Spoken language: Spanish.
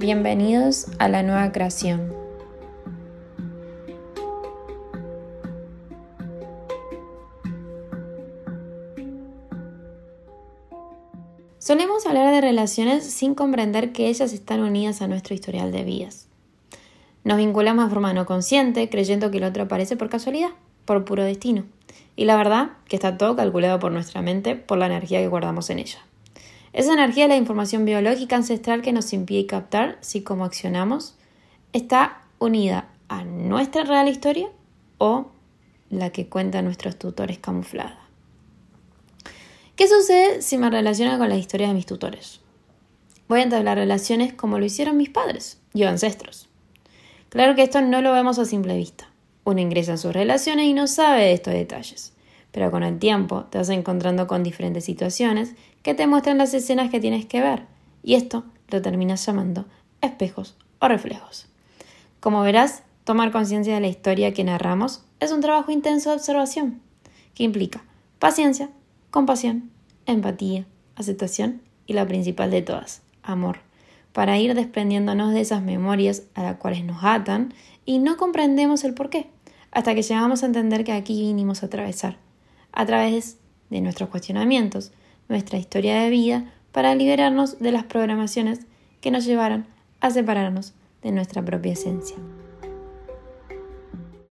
Bienvenidos a la nueva creación. Solemos hablar de relaciones sin comprender que ellas están unidas a nuestro historial de vidas. Nos vinculamos de forma no consciente, creyendo que el otro aparece por casualidad, por puro destino. Y la verdad que está todo calculado por nuestra mente, por la energía que guardamos en ella. Esa energía es la información biológica ancestral que nos impide captar si como accionamos está unida a nuestra real historia o la que cuentan nuestros tutores camuflada. ¿Qué sucede si me relaciono con la historia de mis tutores? Voy a entablar relaciones como lo hicieron mis padres y ancestros. Claro que esto no lo vemos a simple vista. Uno ingresa en sus relaciones y no sabe de estos detalles pero con el tiempo te vas encontrando con diferentes situaciones que te muestran las escenas que tienes que ver, y esto lo terminas llamando espejos o reflejos. Como verás, tomar conciencia de la historia que narramos es un trabajo intenso de observación, que implica paciencia, compasión, empatía, aceptación y la principal de todas, amor, para ir desprendiéndonos de esas memorias a las cuales nos atan y no comprendemos el por qué, hasta que llegamos a entender que aquí vinimos a atravesar a través de nuestros cuestionamientos, nuestra historia de vida, para liberarnos de las programaciones que nos llevaron a separarnos de nuestra propia esencia.